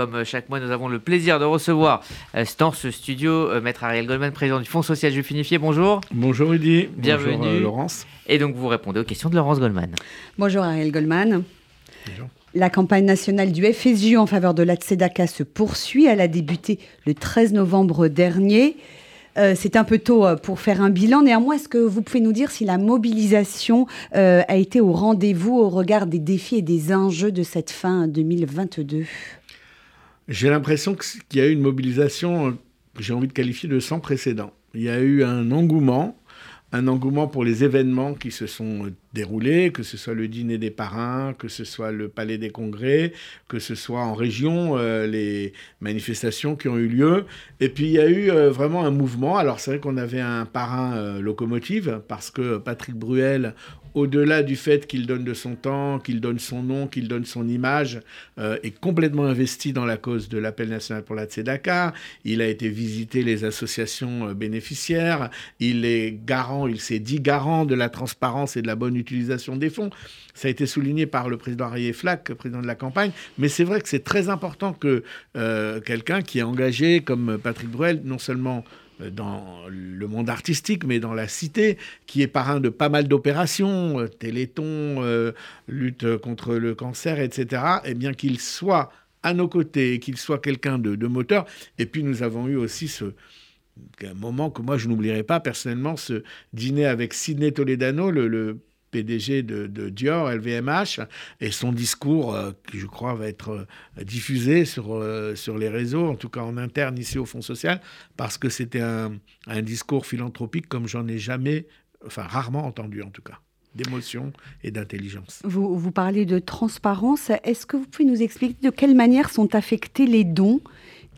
comme chaque mois, nous avons le plaisir de recevoir dans ce studio Maître Ariel Goldman, président du Fonds social juif unifié. Bonjour. Bonjour Rudy. Bienvenue. Bonjour Laurence. Et donc vous répondez aux questions de Laurence Goldman. Bonjour Ariel Goldman. Bonjour. La campagne nationale du FSJU en faveur de la Tzedaka se poursuit. Elle a débuté le 13 novembre dernier. Euh, c'est un peu tôt euh, pour faire un bilan. Néanmoins, est-ce que vous pouvez nous dire si la mobilisation euh, a été au rendez-vous au regard des défis et des enjeux de cette fin 2022 J'ai l'impression qu'il y a eu une mobilisation que j'ai envie de qualifier de sans précédent. Il y a eu un engouement un engouement pour les événements qui se sont déroulés, que ce soit le dîner des parrains, que ce soit le palais des congrès, que ce soit en région euh, les manifestations qui ont eu lieu. Et puis il y a eu euh, vraiment un mouvement. Alors c'est vrai qu'on avait un parrain euh, locomotive parce que Patrick Bruel, au-delà du fait qu'il donne de son temps, qu'il donne son nom, qu'il donne son image, est complètement investi dans la cause de l'appel national pour la Tzedaka. Il a été visiter les associations bénéficiaires. Il est garant, il s'est dit garant de la transparence et de la bonne utilisation des fonds. Ça a été souligné par le président Arié Flack, président de la campagne. Mais c'est vrai que c'est très important que euh, quelqu'un qui est engagé comme Patrick Bruel, non seulement euh, dans le monde artistique, mais dans la cité, qui est parrain de pas mal d'opérations, euh, Téléthon, lutte contre le cancer, etc., et eh bien qu'il soit à nos côtés, qu'il soit quelqu'un de, moteur. Et puis nous avons eu aussi ce moment que moi je n'oublierai pas personnellement, ce dîner avec Sidney Toledano, le PDG de, Dior, LVMH, et son discours, euh, qui je crois va être euh, diffusé sur, euh, sur les réseaux, en tout cas en interne ici au Fonds social, parce que c'était un, discours philanthropique comme j'en ai jamais, enfin rarement entendu en tout cas d'émotion et d'intelligence. Vous, vous parlez de transparence. Est-ce que vous pouvez nous expliquer de quelle manière sont affectés les dons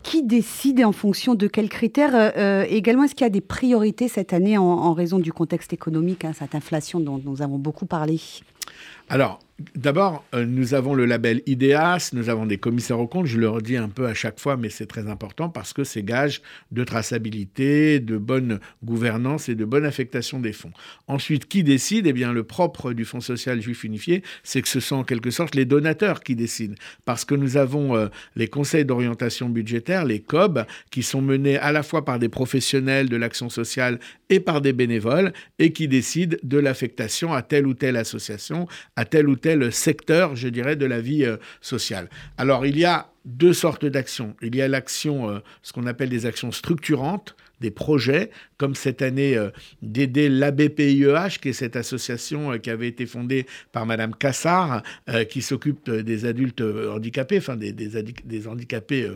qui décide en fonction de quels critères euh, euh, Également, est-ce qu'il y a des priorités cette année en, raison du contexte économique, hein, cette inflation dont nous avons beaucoup parlé? Alors, D'abord, euh, nous avons le label IDEAS, nous avons des commissaires aux comptes, je le redis un peu à chaque fois, mais c'est très important parce que c'est gage de traçabilité, de bonne gouvernance et de bonne affectation des fonds. Ensuite, qui décide? Eh bien, le propre du Fonds social juif unifié, c'est que ce sont en quelque sorte les donateurs qui décident. Parce que nous avons euh, les conseils d'orientation budgétaire, les COB, qui sont menés à la fois par des professionnels de l'action sociale et par des bénévoles, et qui décident de l'affectation à telle ou telle association, à telle ou tel secteur, je dirais, de la vie euh, sociale. Alors, il y a deux sortes d'actions. Il y a l'action, euh, ce qu'on appelle des actions structurantes, des projets, comme cette année euh, d'aider l'ABPIEH, qui est cette association qui avait été fondée par Madame Cassard, qui s'occupe des adultes handicapés, enfin des, des handicapés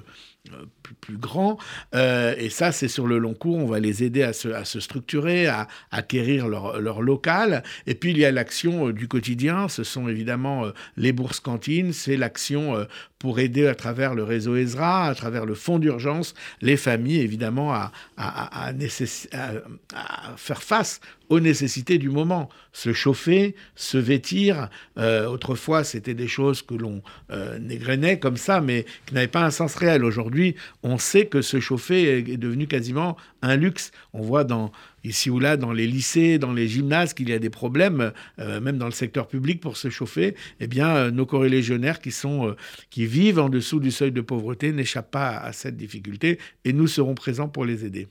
euh, plus, grand. Euh, et ça, c'est sur le long cours. On va les aider à se, à se structurer, à, acquérir leur, leur, local. Et puis, il y a l'action euh, du quotidien. Ce sont évidemment les bourses cantines. C'est l'action pour aider à travers le réseau Ezra, à travers le fonds d'urgence, les familles, évidemment, à, à, à, faire face aux nécessités du moment. Se chauffer, se vêtir. autrefois, c'était des choses que l'on euh, comme ça, mais qui n'avaient pas un sens réel. Aujourd'hui, on sait que se chauffer est devenu quasiment un luxe. On voit ici ou là dans les lycées, dans les gymnases qu'il y a des problèmes, euh, même dans le secteur public pour se chauffer. Eh bien, euh, nos corélégionnaires qui, sont, euh, qui vivent en dessous du seuil de pauvreté n'échappent pas à cette difficulté et nous serons présents pour les aider.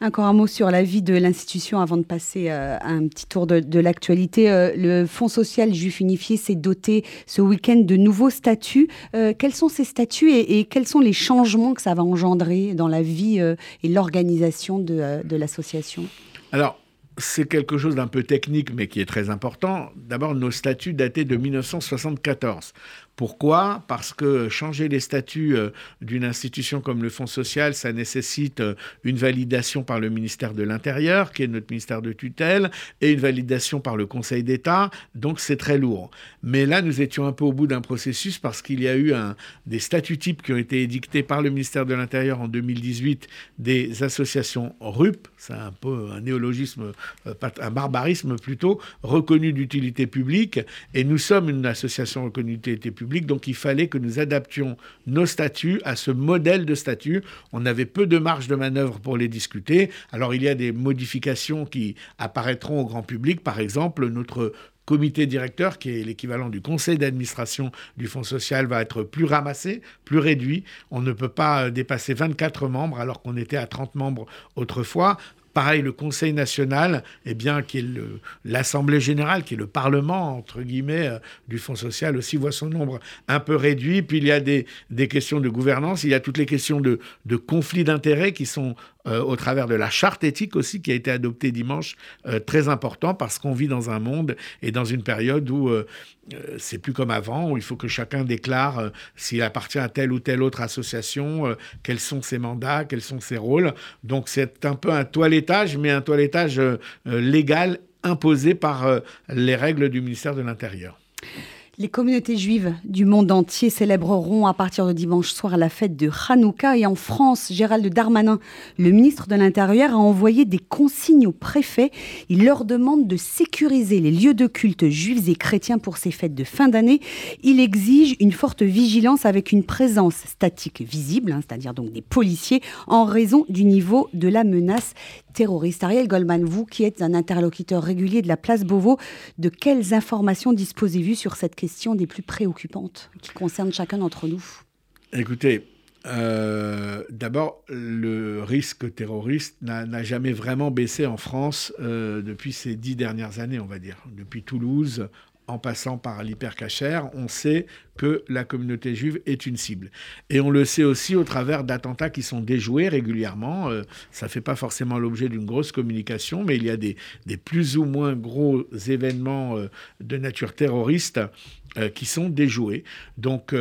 Encore un mot sur la vie de l'institution avant de passer euh, à un petit tour de, l'actualité. Euh, le Fonds social juif unifié s'est doté ce week-end de nouveaux statuts. Euh, quels sont ces statuts et, quels sont les changements que ça va engendrer dans la vie et l'organisation de, de l'association? Alors, c'est quelque chose d'un peu technique, mais qui est très important. D'abord, nos statuts dataient de 1974. Pourquoi? Parce que changer les statuts euh, d'une institution comme le Fonds social, ça nécessite euh, une validation par le ministère de l'Intérieur, qui est notre ministère de tutelle, et une validation par le Conseil d'État. Donc c'est très lourd. Mais là, nous étions un peu au bout d'un processus parce qu'il y a eu des statuts types qui ont été édictés par le ministère de l'Intérieur en 2018 des associations RUP, c'est un peu un néologisme, euh, un barbarisme plutôt, reconnu d'utilité publique. Et nous sommes une association reconnue d'utilité publique donc il fallait que nous adaptions nos statuts à ce modèle de statut. On avait peu de marge de manœuvre pour les discuter. Alors il y a des modifications qui apparaîtront au grand public. Par exemple, notre comité directeur, qui est l'équivalent du conseil d'administration du Fonds social, va être plus ramassé, plus réduit. On ne peut pas dépasser 24 membres alors qu'on était à 30 membres autrefois. Pareil, le Conseil national, eh bien, qui est l'Assemblée générale, qui est le Parlement, entre guillemets, euh, du Fonds social, aussi voit son nombre un peu réduit. Puis il y a des, questions de gouvernance, il y a toutes les questions de conflits d'intérêts qui sont euh, au travers de la charte éthique aussi qui a été adoptée dimanche, euh, très important parce qu'on vit dans un monde et dans une période où euh, c'est plus comme avant, où il faut que chacun déclare s'il appartient à telle ou telle autre association, quels sont ses mandats, quels sont ses rôles. Donc c'est un peu un toilettage, mais un toilettage légal imposé par les règles du ministère de l'Intérieur. Les communautés juives du monde entier célébreront à partir de dimanche soir la fête de Hanouka et en France, Gérald Darmanin, le ministre de l'Intérieur, a envoyé des consignes aux préfets. Il leur demande de sécuriser les lieux de culte juifs et chrétiens pour ces fêtes de fin d'année. Il exige une forte vigilance avec une présence statique visible, hein, c'est-à-dire donc des policiers, en raison du niveau de la menace terroriste. Ariel Goldman, vous qui êtes un interlocuteur régulier de la place Beauvau, de quelles informations disposez-vous sur cette question? Des plus préoccupantes qui concernent chacun d'entre nous Écoutez, euh, D'abord, le risque terroriste n'a jamais vraiment baissé en France euh, depuis ces dix dernières années, on va dire. Depuis Toulouse, en passant par l'hypercachère, on sait que la communauté juive est une cible. Et on le sait aussi au travers d'attentats qui sont déjoués régulièrement. Euh, ça ne fait pas forcément l'objet d'une grosse communication, mais il y a des, plus ou moins gros événements euh, de nature terroriste euh, qui sont déjoués. Donc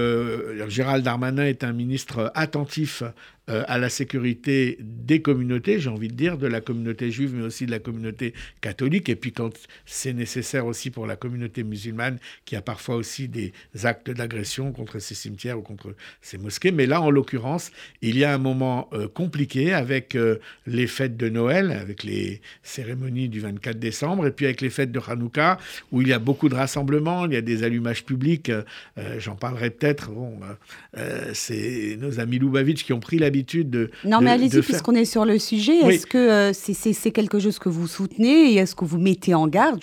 Gérald Darmanin est un ministre attentif euh, à la sécurité des communautés, j'ai envie de dire, de la communauté juive, mais aussi de la communauté catholique, et puis quand c'est nécessaire aussi pour la communauté musulmane, qui a parfois aussi des actes d'agression contre ces cimetières ou contre ces mosquées. Mais là, en l'occurrence, il y a un moment euh, compliqué avec euh, les fêtes de Noël, avec les cérémonies du 24 décembre, et puis avec les fêtes de Hanouka, où il y a beaucoup de rassemblements, il y a des allumages publics, j'en parlerai peut-être, bon, c'est nos amis Loubavitch qui ont pris la de. Non, mais allez-y, puisqu'on est sur le sujet. Est-ce que euh, c'est quelque chose que vous soutenez et est-ce que vous mettez en garde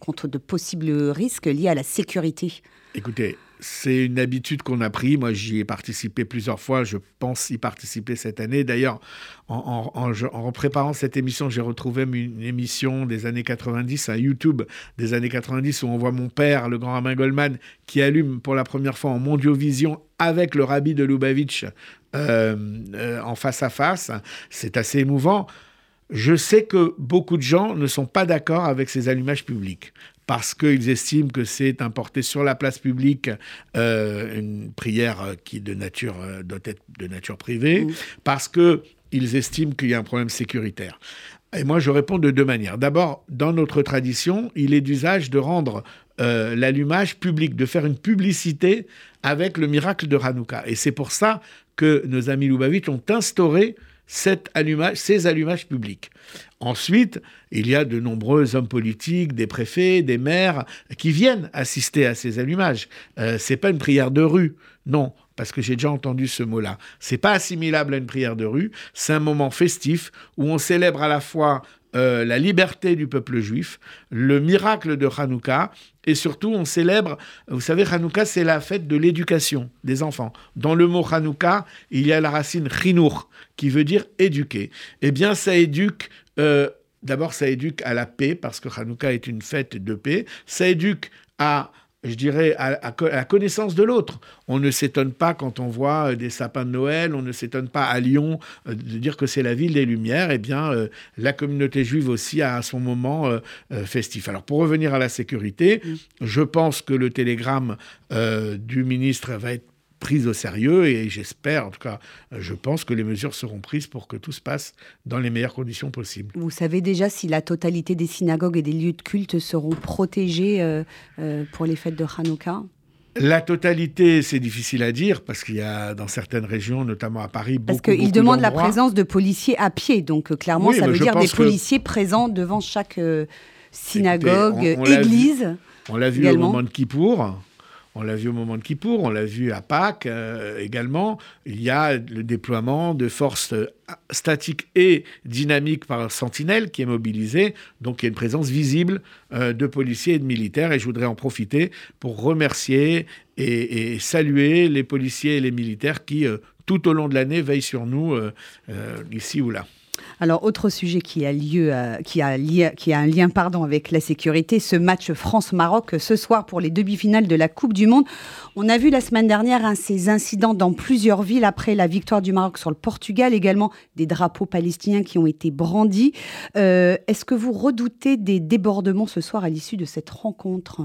contre de possibles risques liés à la sécurité? Écoutez, c'est une habitude qu'on a pris. Moi, j'y ai participé plusieurs fois. Je pense y participer cette année. D'ailleurs, en, préparant cette émission, j'ai retrouvé une émission des années 90, un YouTube des années 90, où on voit mon père, le grand Romain Goldman, qui allume pour la première fois en Mondiovision avec le rabbi de Lubavitch euh, euh, en face à face. C'est assez émouvant. Je sais que beaucoup de gens ne sont pas d'accord avec ces allumages publics parce qu'ils estiment que c'est importer sur la place publique euh, une prière qui de nature, doit être de nature privée, mmh. parce qu'ils estiment qu'il y a un problème sécuritaire. Et moi, je réponds de deux manières. D'abord, dans notre tradition, il est d'usage de rendre l'allumage public, de faire une publicité avec le miracle de Hanouka. Et c'est pour ça que nos amis Lubavitch ont instauré cet allumage, ces allumages publics. Ensuite, il y a de nombreux hommes politiques, des préfets, des maires qui viennent assister à ces allumages. Euh, c'est pas une prière de rue, non, parce que j'ai déjà entendu ce mot-là. C'est pas assimilable à une prière de rue. C'est un moment festif où on célèbre à la fois euh, la liberté du peuple juif, le miracle de Hanouka, et surtout on célèbre, vous savez, Hanouka c'est la fête de l'éducation des enfants. Dans le mot Hanouka, il y a la racine chinour, qui veut dire éduquer. Eh bien, ça éduque euh, D'abord, ça éduque à la paix, parce que Hanouka est une fête de paix. Ça éduque à je dirais, à, la connaissance de l'autre. On ne s'étonne pas quand on voit euh, des sapins de Noël, on ne s'étonne pas à Lyon euh, de dire que c'est la ville des Lumières. Eh bien, euh, la communauté juive aussi a son moment festif. Alors, pour revenir à la sécurité, je pense que le télégramme du ministre va être prise au sérieux et j'espère, en tout cas, je pense que les mesures seront prises pour que tout se passe dans les meilleures conditions possibles. Vous savez déjà si la totalité des synagogues et des lieux de culte seront protégés euh, euh, pour les fêtes de Hanouka? La totalité, c'est difficile à dire parce qu'il y a dans certaines régions, notamment à Paris, beaucoup. Parce qu'ils demandent la présence de policiers à pied, donc euh, clairement, ça veut dire des policiers présents devant chaque synagogue, église. On l'a vu au moment de Kippour on l'a vu au moment de Kippour, on l'a vu à Pâques également. Il y a le déploiement de forces statiques et dynamiques par Sentinelle qui est mobilisé. Donc il y a une présence visible de policiers et de militaires. Et je voudrais en profiter pour remercier et, saluer les policiers et les militaires qui, tout au long de l'année, veillent sur nous ici ou là. Alors, autre sujet qui a, lieu, euh, qui a, un lien pardon, avec la sécurité, ce match France-Maroc ce soir pour les demi-finales de la Coupe du Monde. On a vu la semaine dernière hein, ces incidents dans plusieurs villes après la victoire du Maroc sur le Portugal, également des drapeaux palestiniens qui ont été brandis. Euh, est-ce que vous redoutez des débordements ce soir à l'issue de cette rencontre?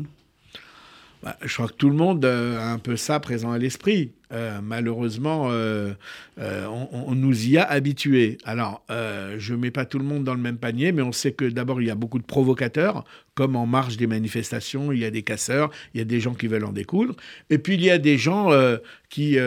Bah, je crois que tout le monde euh, a un peu ça présent à l'esprit. Euh, malheureusement, euh, on, nous y a habitués. Alors, je ne mets pas tout le monde dans le même panier, mais on sait que d'abord, il y a beaucoup de provocateurs, comme en marge des manifestations, il y a des casseurs, il y a des gens qui veulent en découdre. Et puis, il y a des gens qui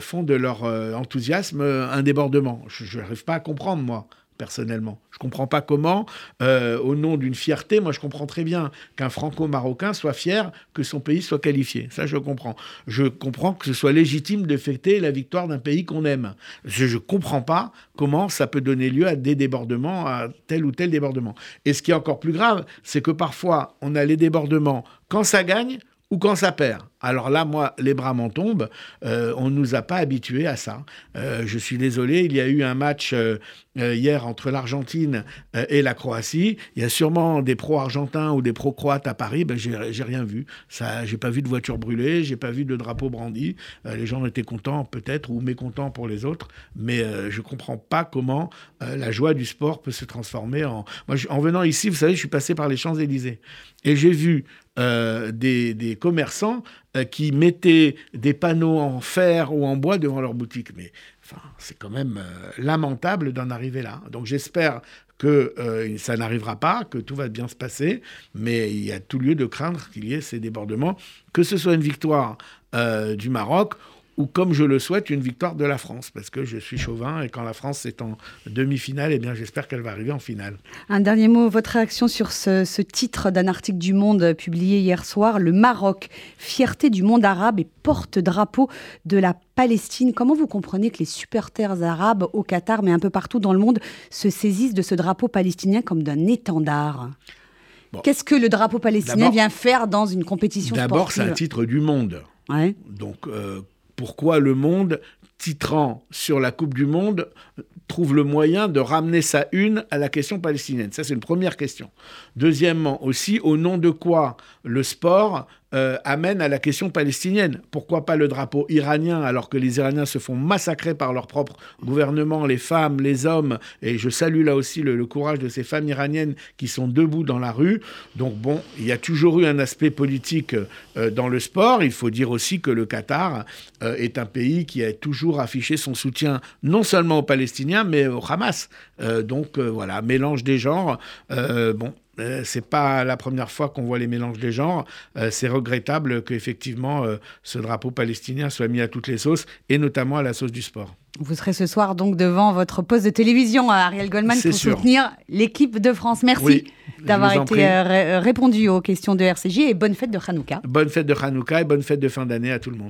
font de leur enthousiasme un débordement. Je n'arrive pas à comprendre, moi personnellement. Je ne comprends pas comment, euh, au nom d'une fierté, moi je comprends très bien qu'un franco-marocain soit fier que son pays soit qualifié. Ça, je comprends. Je comprends que ce soit légitime de fêter la victoire d'un pays qu'on aime. Je ne comprends pas comment ça peut donner lieu à des débordements, à tel ou tel débordement. Et ce qui est encore plus grave, c'est que parfois, on a les débordements quand ça gagne ou quand ça perd. Alors là, moi, les bras m'en tombent. Euh, on ne nous a pas habitués à ça. Euh, je suis désolé, il y a eu un match euh, hier entre l'Argentine et la Croatie. Il y a sûrement des pro-argentins ou des pro-croates à Paris. Ben, j'ai rien vu. Ça, j'ai pas vu de voiture brûlée, j'ai pas vu de drapeau brandi. les gens étaient contents peut-être ou mécontents pour les autres, mais je comprends pas comment la joie du sport peut se transformer en. Moi, en venant ici, vous savez, je suis passé par les Champs Élysées et j'ai vu des, des commerçants euh, qui mettaient des panneaux en fer ou en bois devant leur boutique. Mais enfin, c'est quand même euh, lamentable d'en arriver là. Donc j'espère que euh, ça n'arrivera pas, que tout va bien se passer, mais il y a tout lieu de craindre qu'il y ait ces débordements, que ce soit une victoire du Maroc ou comme je le souhaite, une victoire de la France, parce que je suis chauvin et quand la France est en demi-finale, eh bien j'espère qu'elle va arriver en finale. Un dernier mot, votre réaction sur ce, titre d'un article du Monde publié hier soir, Le Maroc, fierté du monde arabe et porte-drapeau de la Palestine. Comment vous comprenez que les supporters arabes au Qatar, mais un peu partout dans le monde, se saisissent de ce drapeau palestinien comme d'un étendard? Qu'est-ce que le drapeau palestinien vient faire dans une compétition sportive D'abord, c'est un titre du monde. Ouais. Donc, euh, pourquoi le monde, titrant sur la Coupe du Monde, trouve le moyen de ramener sa une à la question palestinienne Ça, c'est une première question. Deuxièmement, aussi, au nom de quoi le sport euh, amène à la question palestinienne. Pourquoi pas le drapeau iranien alors que les Iraniens se font massacrer par leur propre gouvernement, les femmes, les hommes, et je salue là aussi le, courage de ces femmes iraniennes qui sont debout dans la rue. Donc bon, il y a toujours eu un aspect politique euh, dans le sport. Il faut dire aussi que le Qatar euh, est un pays qui a toujours affiché son soutien non seulement aux Palestiniens, mais au Hamas. donc voilà, mélange des genres. bon, euh, c'est pas la première fois qu'on voit les mélanges des genres. Euh, c'est regrettable qu'effectivement euh, ce drapeau palestinien soit mis à toutes les sauces et notamment à la sauce du sport. Vous serez ce soir donc devant votre poste de télévision à Ariel Goldman pour soutenir l'équipe de France. Merci d'avoir été répondu aux questions de RCJ et bonne fête de Hanouka. Bonne fête de Hanouka et bonne fête de fin d'année à tout le monde.